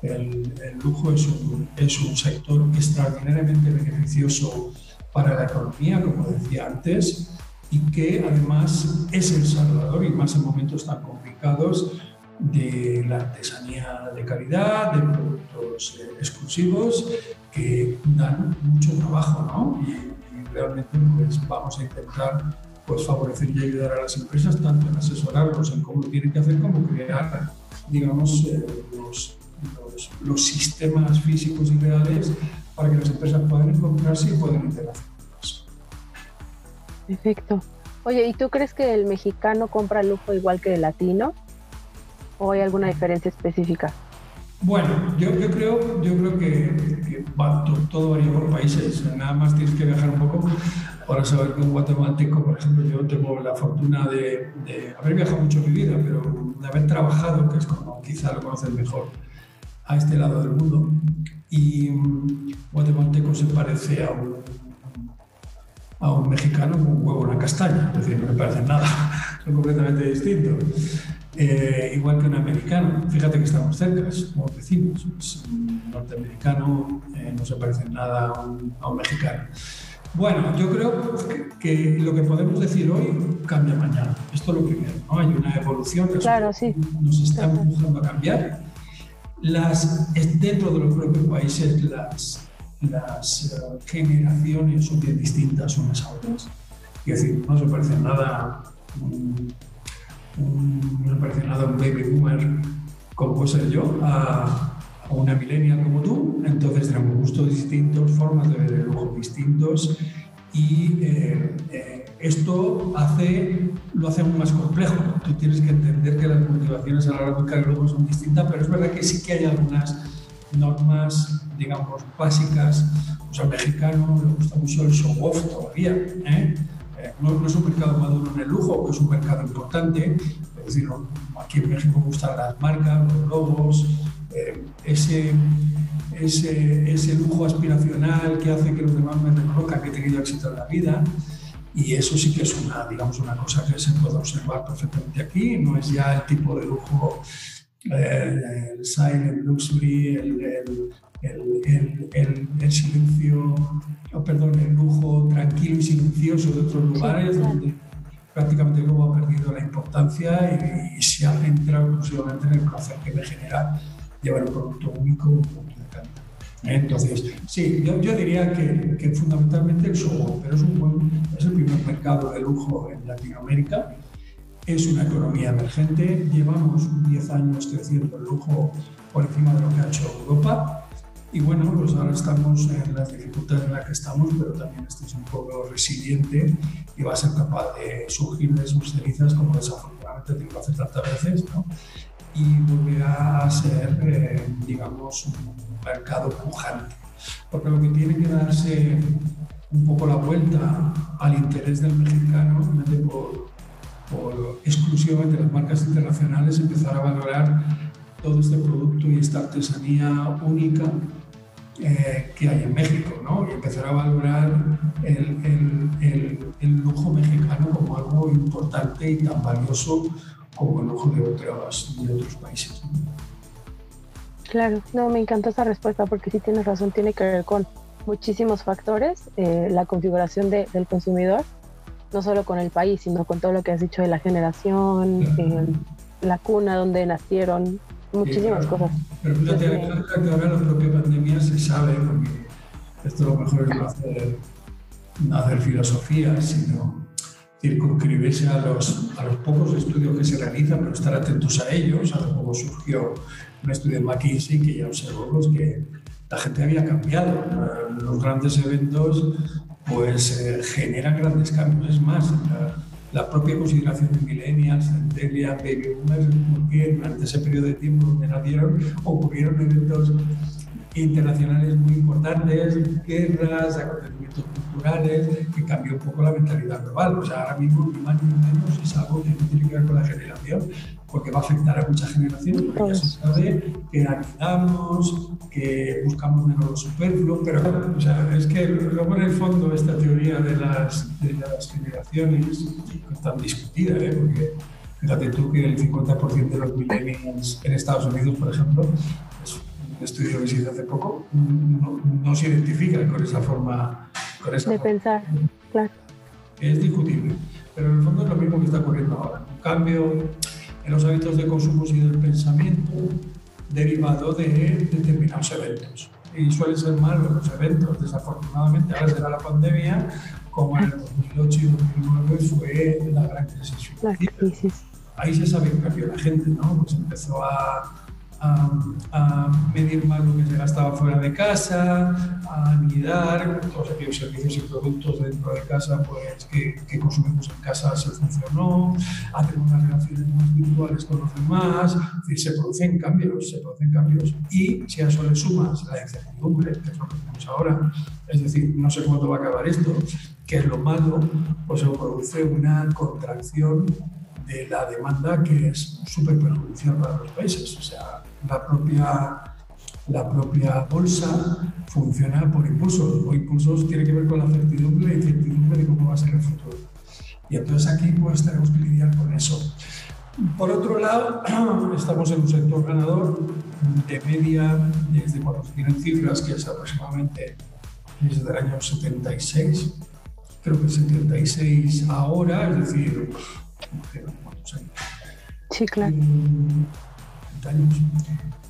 El, el lujo es un, es un sector extraordinariamente beneficioso para la economía, como decía antes, y que además es el salvador, y más en momentos tan complicados, de la artesanía de calidad, de productos eh, exclusivos que dan mucho trabajo, ¿no? Y, realmente pues, vamos a intentar pues, favorecer y ayudar a las empresas tanto en asesorarlos en cómo tienen que hacer como crear, digamos, eh, los, los, los sistemas físicos y reales para que las empresas puedan encontrarse y puedan interaccionar. Perfecto. Oye, ¿y tú crees que el mexicano compra lujo igual que el latino? ¿O hay alguna diferencia específica? Bueno, yo, creo, yo creo que, todo, varía por países. Nada más tienes que viajar un poco para saber que un guatemalteco, por ejemplo, yo tengo la fortuna de, haber viajado mucho en mi vida, pero de haber trabajado, que es como quizá lo conoces mejor, a este lado del mundo. Y un guatemalteco se parece a un a un mexicano con un huevo en la castaña, es decir, no me parece nada. son completamente distintos. Eh, igual que un americano. Fíjate que estamos cerca, somos vecinos. un norteamericano eh, no se parece en nada a un, mexicano. Bueno, yo creo que, lo que podemos decir hoy cambia mañana. Esto es lo primero, ¿no? Hay una evolución que claro, sí. nos está empujando a cambiar. Las, dentro de los propios países las, las eh, generaciones son bien distintas unas a otras. Es decir, no se parece nada no me parece nada un baby boomer como puedo ser yo a, una millennial como tú. Entonces tenemos gustos distintos, formas de ver el distintos y eh, eh, esto hace, lo hace aún más complejo. Tú tienes que entender que las motivaciones a la hora de buscar el lujo son distintas, pero es verdad que sí que hay algunas normas, digamos, básicas. Sea, al mexicano le gusta mucho el show off todavía. ¿eh? no, es un mercado maduro en el lujo, es un mercado importante. Es decir, aquí en México gustan las marcas, los logos, eh, ese, ese, ese, lujo aspiracional que hace que los demás me reconozcan que he tenido éxito en la vida. Y eso sí que es una, digamos, una cosa que se puede observar perfectamente aquí. No es ya el tipo de lujo, eh, el silent luxury, el, el, el, el, silencio, oh, perdón, el lujo tranquilo y silencioso de otros lugares, donde prácticamente luego ha perdido la importancia y, se ha centrado exclusivamente en el placer que me genera llevar un producto único, un producto de calidad. Entonces, sí, yo, yo diría que, que, fundamentalmente el show, pero es, un buen, es el primer mercado de lujo en Latinoamérica. Es una economía emergente, llevamos 10 años creciendo el lujo por encima de lo que ha hecho Europa y bueno, pues ahora estamos en las dificultades en las que estamos, pero también este es un pueblo resiliente y va a ser capaz de surgir de sus cenizas, como desafortunadamente tiene que hacer tantas veces, ¿no? y volverá a ser, eh, digamos, un mercado pujante. Porque lo que tiene que darse un poco la vuelta al interés del mexicano, por, por exclusivamente las marcas internacionales, empezar a valorar todo este producto y esta artesanía única eh, que hay en México, ¿no? Y empezar a valorar el, el, el, lujo mexicano como algo importante y tan valioso como el lujo de otros, de otros países. Claro, no, me encanta esa respuesta porque sí tienes razón, tiene que ver con muchísimos factores, eh, la configuración de, del consumidor, no solo con el país, sino con todo lo que has dicho de la generación, eh, la cuna donde nacieron, muchísimas cosas. Pero fíjate, que ahora la propia pandemia se sabe, porque esto lo mejor es no hacer, no hacer filosofía, sino circunscribirse a los, a los pocos estudios que se realizan, pero estar atentos a ellos. Hace poco surgió un estudio de McKinsey que ya observó pues, que la gente había cambiado. Los grandes eventos pues eh, generan grandes cambios. Es más, la propia consideración de millennials, centennials, baby boomers, porque durante ese periodo de tiempo donde nacieron ocurrieron eventos internacionales muy importantes, guerras, acontecimientos culturales, que cambió un poco la mentalidad global. O sea, ahora mismo, ni más ni menos, es algo que no tiene que ver con la generación, porque va a afectar a muchas generaciones, porque ya se sabe que ayudamos, que buscamos menos lo superfluo, pero o sea, es que luego en el fondo esta teoría de las, de las generaciones es tan discutida, ¿eh? porque fíjate tú que el 50% de los millennials en Estados Unidos, por ejemplo, es estudio que se hizo hace poco, no, se identifica con esa forma con esa de pensar, claro. Es discutible, pero en el fondo es lo mismo que está ocurriendo ahora. Un cambio en los hábitos de consumo y del pensamiento derivado de determinados eventos. Y suelen ser malos los eventos, desafortunadamente. Ahora será la pandemia, como en el 2008 y 2009 fue la gran crisis. La crisis. Ahí se sabe que cambió la gente, ¿no? Pues empezó a a, medir más lo que se gastaba fuera de casa, a anidar todos aquellos servicios y productos dentro de casa pues, que, consumimos en casa se funcionó, a tener unas relaciones más virtuales con los demás, se producen cambios, se producen cambios. Y si a eso le sumas la incertidumbre, que es lo que tenemos ahora, es decir, no sé cuándo va a acabar esto, que es lo malo, pues se produce una contracción de la demanda que es súper perjudicial para los países. O sea, la propia, la propia bolsa funciona por impulsos. O impulsos tiene que ver con la certidumbre y incertidumbre de cómo va a ser el futuro. Y entonces aquí pues tenemos que lidiar con eso. Por otro lado, estamos en un sector ganador de media, desde cuando se tienen cifras, que es aproximadamente desde el año 76, creo que 76 ahora, es decir, ¿cuántos años? Sí, claro. años.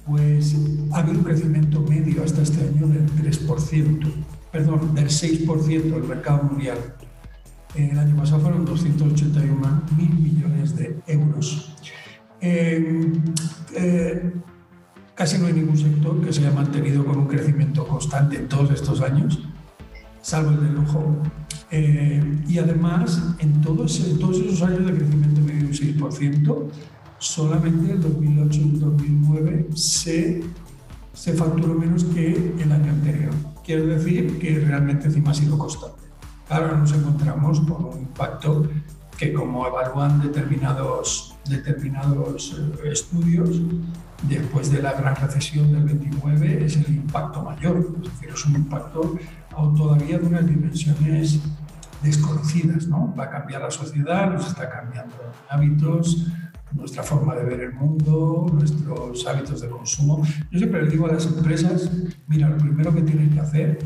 Pues ha habido un crecimiento medio hasta este año del 3%, perdón, del 6% del mercado mundial. El año pasado fueron 281 mil millones de euros. Eh, eh, casi no hay ningún sector que se haya mantenido con un crecimiento constante en todos estos años, salvo el de lujo. Eh, y además, en todos, en todos esos años de crecimiento medio de un 6%, solamente el 2008 y el 2009 se, se facturó menos que el año anterior. Quiero decir que realmente encima ha sido constante. Ahora nos encontramos con un impacto que como evalúan determinados, determinados eh, estudios, después de la gran recesión del 29 es el impacto mayor, es decir, es un impacto todavía de unas dimensiones desconocidas, ¿no? Va a cambiar la sociedad, nos está cambiando hábitos, nuestra forma de ver el mundo, nuestros hábitos de consumo. Yo siempre le digo a las empresas, mira, lo primero que tienes que hacer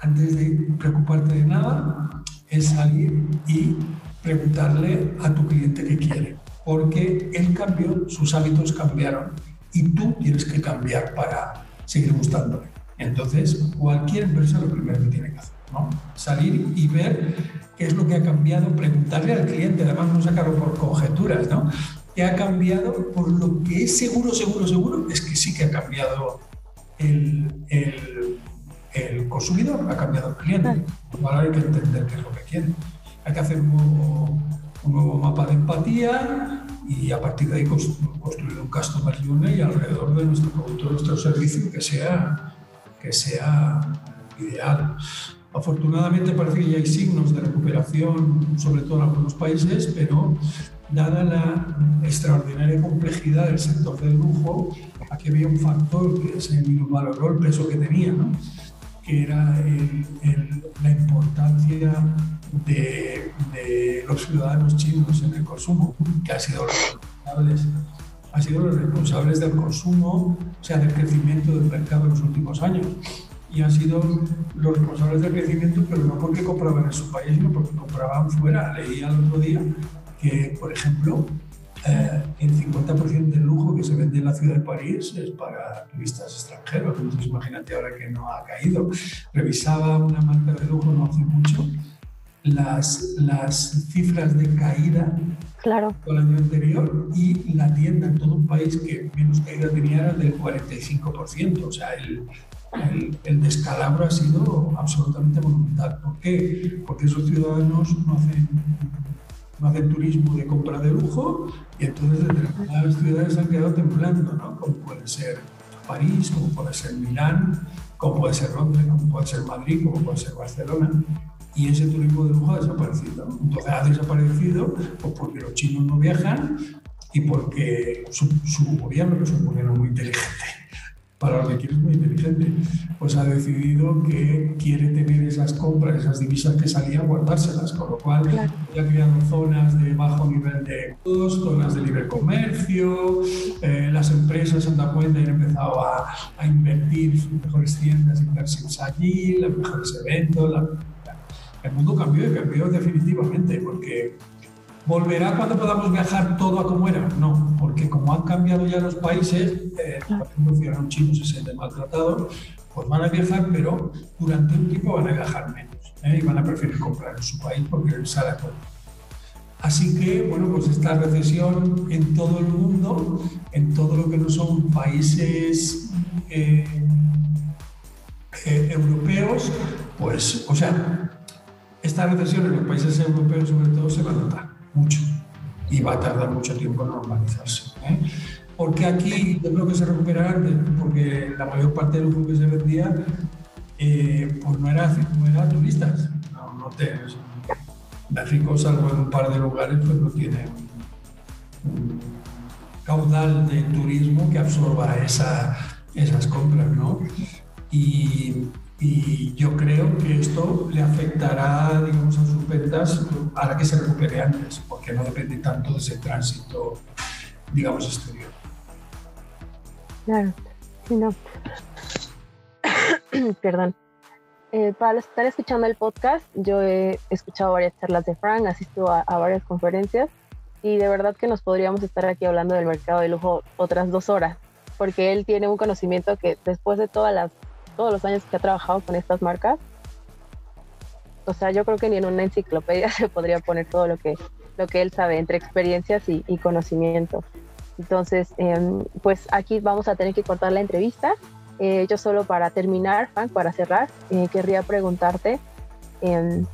antes de preocuparte de nada es salir y preguntarle a tu cliente qué quiere, porque él cambió, sus hábitos cambiaron y tú tienes que cambiar para seguir gustándole. Entonces, cualquier empresa lo primero que tiene que hacer, ¿no? Salir y ver qué es lo que ha cambiado, preguntarle al cliente, además no sacarlo por conjeturas, ¿no? ¿Qué ha cambiado? Por lo que es seguro, seguro, seguro, es que sí que ha cambiado el, el, el consumidor, ha cambiado el cliente. Ahora hay que entender qué es lo que quiere. Hay que hacer un nuevo, un nuevo mapa de empatía y a partir de ahí construir un customer journey alrededor de nuestro producto, nuestro servicio que sea, que sea ideal. Afortunadamente parece que ya hay signos de recuperación, sobre todo en algunos países, pero dada la extraordinaria complejidad del sector del lujo, aquí había un factor que se valoró el peso que tenía, ¿no? que era la importancia de, de, los ciudadanos chinos en el consumo, que ha sido los responsables, ha sido los responsables del consumo, o sea, del crecimiento del mercado en los últimos años. Y han sido los responsables del crecimiento, pero no porque compraban en su país, sino porque compraban fuera. Leía el otro día que, por ejemplo, eh, el 50% del lujo que se vende en la ciudad de París es para turistas extranjeros. Entonces, imagínate ahora que no ha caído. Revisaba una marca de lujo no hace mucho las, las cifras de caída claro. el año anterior y la tienda en todo un país que menos caída tenía era del 45%. O sea, el, el, el, descalabro ha sido absolutamente monumental. ¿Por qué? Porque esos ciudadanos no hacen no hacen turismo de compra de lujo y entonces determinadas ciudades han quedado temblando, ¿no? como puede ser París, como puede ser Milán, como puede ser Londres, como puede ser Madrid, como puede ser Barcelona. Y ese turismo de lujo ha desaparecido. Entonces ha desaparecido pues, porque los chinos no viajan y porque su, su gobierno, que es un gobierno muy inteligente, para lo que quiere es muy inteligente, pues ha decidido que quiere tener esas compras, esas divisas que salían, guardárselas, con lo cual ya ha creado zonas de bajo nivel de costos, zonas de libre comercio, eh, las empresas han dado cuenta y han empezado a, a invertir sus mejores tiendas, inversiones allí, los mejores eventos. La, el mundo cambió y cambió definitivamente, porque ¿Volverá cuando podamos viajar todo a como era? No, porque como han cambiado ya los países, eh, por ejemplo, ciudadanos chinos se sienten maltratados, pues van a viajar, pero durante un tiempo van a viajar menos ¿eh? y van a preferir comprar en su país porque les sale todo. Así que, bueno, pues esta recesión en todo el mundo, en todo lo que no son países eh, eh, europeos, pues, o sea, esta recesión en los países europeos sobre todo se va a notar mucho y va a tardar mucho tiempo en normalizarse. ¿eh? Porque aquí yo creo que se recuperará porque la mayor parte del lujo que se vendía eh, pues no era, no era turistas, no, no te, México, salvo en un par de lugares, pues no tiene un caudal de turismo que absorba esa, esas compras, ¿no? Y, y yo creo que esto le afectará, digamos, a sus ventas la que se recupere antes, porque no depende tanto de ese tránsito, digamos, exterior. Claro, sí, no. Perdón. Eh, para los que están escuchando el podcast, yo he escuchado varias charlas de Frank, asisto a, a, varias conferencias y de verdad que nos podríamos estar aquí hablando del mercado de lujo otras dos horas, porque él tiene un conocimiento que después de todas las todos los años que ha trabajado con estas marcas, o sea, yo creo que ni en una enciclopedia se podría poner todo lo que, lo que él sabe entre experiencias y, y conocimiento. Entonces, eh, pues aquí vamos a tener que cortar la entrevista. Eh, yo solo para terminar, Frank, para cerrar, eh, querría preguntarte em,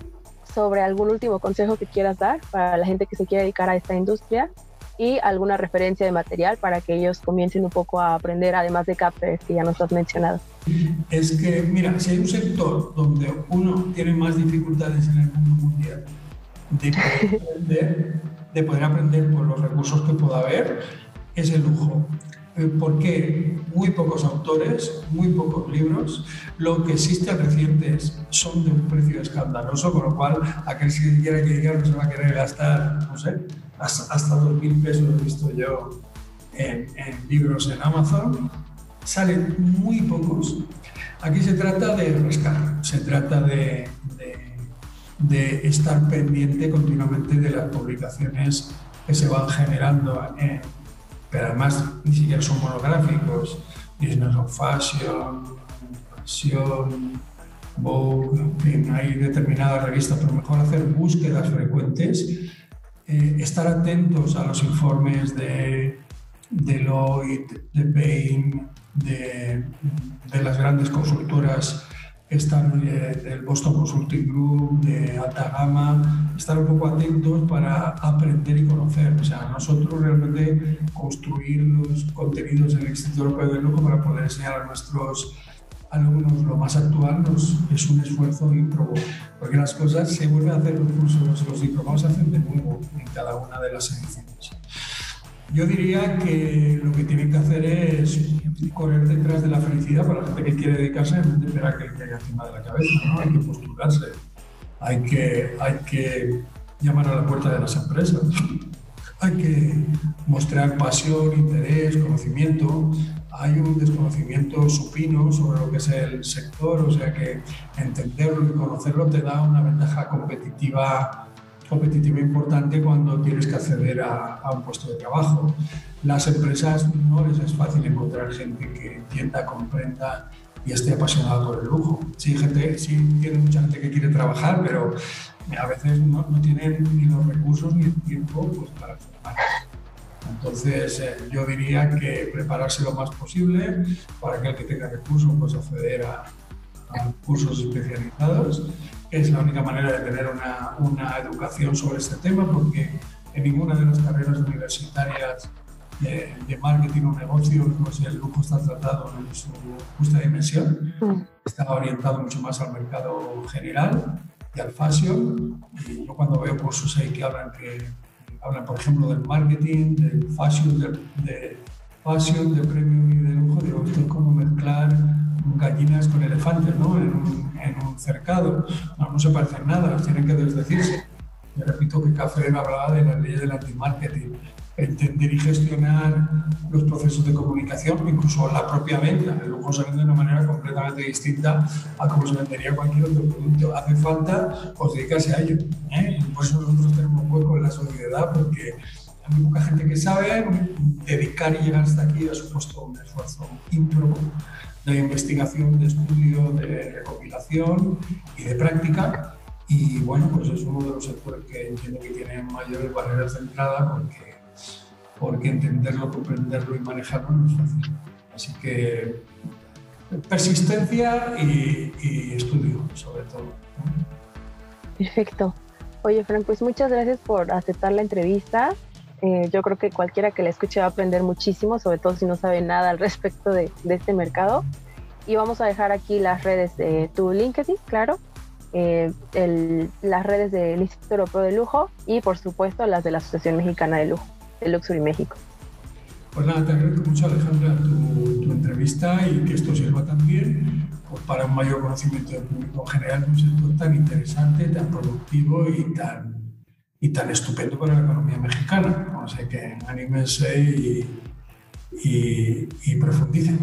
sobre algún último consejo que quieras dar para la gente que se quiere dedicar a esta industria y alguna referencia de material para que ellos comiencen un poco a aprender, además de Capter, que ya nos has mencionado. Es que, mira, si hay un sector donde uno tiene más dificultades en el mundo mundial de poder aprender, de poder aprender por los recursos que pueda haber, es el lujo. Eh, porque muy pocos autores, muy pocos libros, lo que existen recientes son de un precio escandaloso, con lo cual aquel que quiera que llegar no se va a querer gastar, no sé, hasta, hasta 2.000 pesos he visto yo en, en, libros en Amazon, salen muy pocos. Aquí se trata de rascar, se trata de, de, de, estar pendiente continuamente de las publicaciones que se van generando, en, pero además ni siquiera son monográficos, Business of Fashion, Fashion, Vogue, en fin, hay determinadas revistas, pero mejor hacer búsquedas frecuentes eh, estar atentos a los informes de Deloitte, de Bain, de, de las grandes consultoras están eh, del Boston Consulting Group, de alta gama, estar un poco atentos para aprender y conocer. O sea, nosotros realmente construir los contenidos en el Instituto Europeo del Lujo para poder enseñar a nuestros alumnos lo más actual nos, es un esfuerzo ímprobo, porque las cosas se vuelven a hacer los cursos, los diplomados se hacen de nuevo en cada una de las ediciones. Yo diría que lo que tienen que hacer es correr detrás de la felicidad para la gente que quiere dedicarse de esperar que le caiga encima de la cabeza, ¿no? Hay que postularse, hay que, hay que llamar a la puerta de las empresas, hay que mostrar pasión, interés, conocimiento, hay un desconocimiento supino sobre lo que es el sector, o sea que entenderlo y conocerlo te da una ventaja competitiva, competitiva importante cuando tienes que acceder a, a un puesto de trabajo. Las empresas no les es fácil encontrar gente que entienda, comprenda y esté apasionada por el lujo. Sí, gente, sí tiene mucha gente que quiere trabajar, pero a veces no, no tienen ni los recursos ni el tiempo pues, para formar. Entonces, eh, yo diría que prepararse lo más posible para que el que tenga recursos pues acceder a, a, cursos especializados. Es la única manera de tener una, una, educación sobre este tema porque en ninguna de las carreras universitarias de, de marketing o negocio pues el lujo está tratado en su justa dimensión. Está orientado mucho más al mercado general y al fashion. Y yo cuando veo cursos ahí que hablan que hablan, por ejemplo, del marketing, del fashion, de, de fashion, de premium y de lujo, digo, esto es como mezclar gallinas con elefantes, ¿no? En un, en un cercado. No, no se parecen nada, tienen que desdecirse. Repito que Café hablaba de las leyes del anti-marketing entender y gestionar los procesos de comunicación, incluso la propia venta. El lujo se vende de una manera completamente distinta a como se vendería cualquier otro producto. Hace falta dedicarse a ello. ¿eh? Y por eso nosotros tenemos un hueco en la sociedad, porque hay muy poca gente que sabe dedicar y llegar hasta aquí ha supuesto un esfuerzo ímprobo de investigación, de estudio, de recopilación y de práctica. Y bueno, pues es uno de los sectores que entiendo que tienen mayores barreras de entrada porque porque entenderlo, comprenderlo y manejarlo no es fácil. Así que persistencia y, estudio, sobre todo. Perfecto. Oye, Frank, pues muchas gracias por aceptar la entrevista. Eh, yo creo que cualquiera que la escuche va a aprender muchísimo, sobre todo si no sabe nada al respecto de, este mercado. Y vamos a dejar aquí las redes de tu LinkedIn, claro, eh, las redes del Instituto Europeo de Lujo y, por supuesto, las de la Asociación Mexicana de Lujo de Luxury México. Pues nada, te agradezco mucho Alejandra tu, tu, entrevista y que esto sirva también pues, para un mayor conocimiento del público en general un sector tan interesante, tan productivo y tan, y tan estupendo para la economía mexicana. O sea que anímense y, y, y profundicen.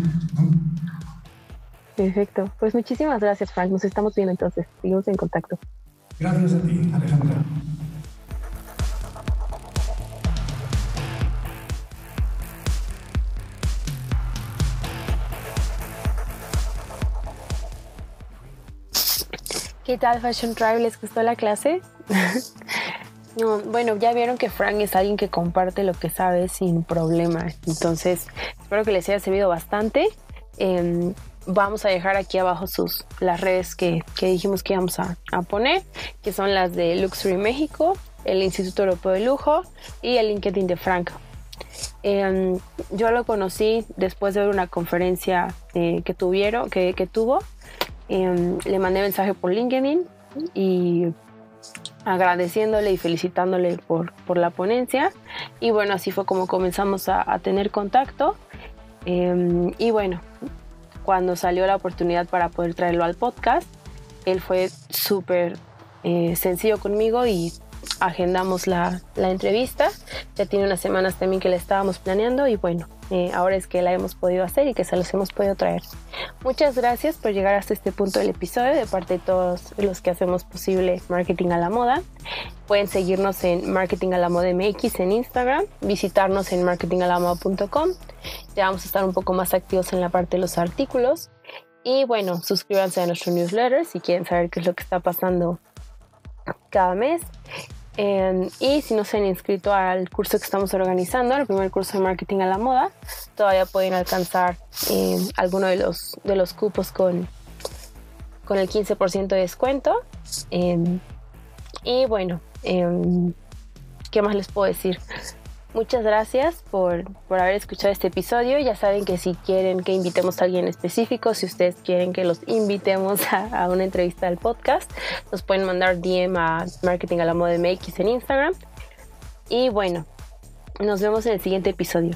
Perfecto. Pues muchísimas gracias, Frank. Nos estamos viendo entonces. Seguimos en contacto. Gracias a ti, Alejandra. ¿Qué tal, Fashion Tribe? ¿Les gustó la clase? no, bueno, ya vieron que Frank es alguien que comparte lo que sabe sin problema. Entonces, espero que les haya servido bastante. Eh, vamos a dejar aquí abajo sus las redes que, que dijimos que íbamos a, a, poner, que son las de Luxury México, el Instituto Europeo de Lujo y el LinkedIn de Frank. Eh, yo lo conocí después de ver una conferencia eh, que tuvieron, que, que tuvo. Eh, le mandé mensaje por LinkedIn y agradeciéndole y felicitándole por, por la ponencia. Y bueno, así fue como comenzamos a, tener contacto. Eh, y bueno, cuando salió la oportunidad para poder traerlo al podcast, él fue súper eh, sencillo conmigo y agendamos la, la, entrevista. Ya tiene unas semanas también que la estábamos planeando y bueno, eh, ahora es que la hemos podido hacer y que se los hemos podido traer. Muchas gracias por llegar hasta este punto del episodio de parte de todos los que hacemos posible Marketing a la Moda. Pueden seguirnos en Marketing a la Moda MX en Instagram, visitarnos en marketingalamoda.com. Ya vamos a estar un poco más activos en la parte de los artículos. Y bueno, suscríbanse a nuestro newsletter si quieren saber qué es lo que está pasando cada mes. Eh, y si no se han inscrito al curso que estamos organizando, el primer curso de marketing a la moda, todavía pueden alcanzar eh, alguno de los, de los cupos con, con el 15% de descuento. Eh, y bueno, ¿qué más les puedo decir? Muchas gracias por, por, haber escuchado este episodio. Ya saben que si quieren que invitemos a alguien específico, si ustedes quieren que los invitemos a, a una entrevista al podcast, nos pueden mandar DM a Marketing a la Moda MX en Instagram. Y bueno, nos vemos en el siguiente episodio.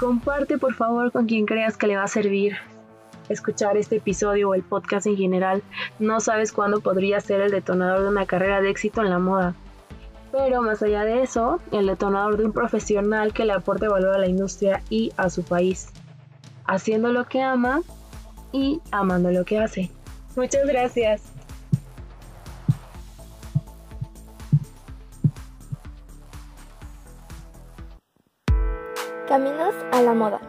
Comparte por favor con quien creas que le va a servir escuchar este episodio o el podcast en general. No sabes cuándo podría ser el detonador de una carrera de éxito en la moda. Pero más allá de eso, el detonador de un profesional que le aporte valor a la industria y a su país. Haciendo lo que ama y amando lo que hace. Muchas gracias. Caminos a la moda.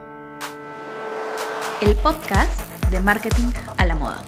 El podcast de marketing a la moda.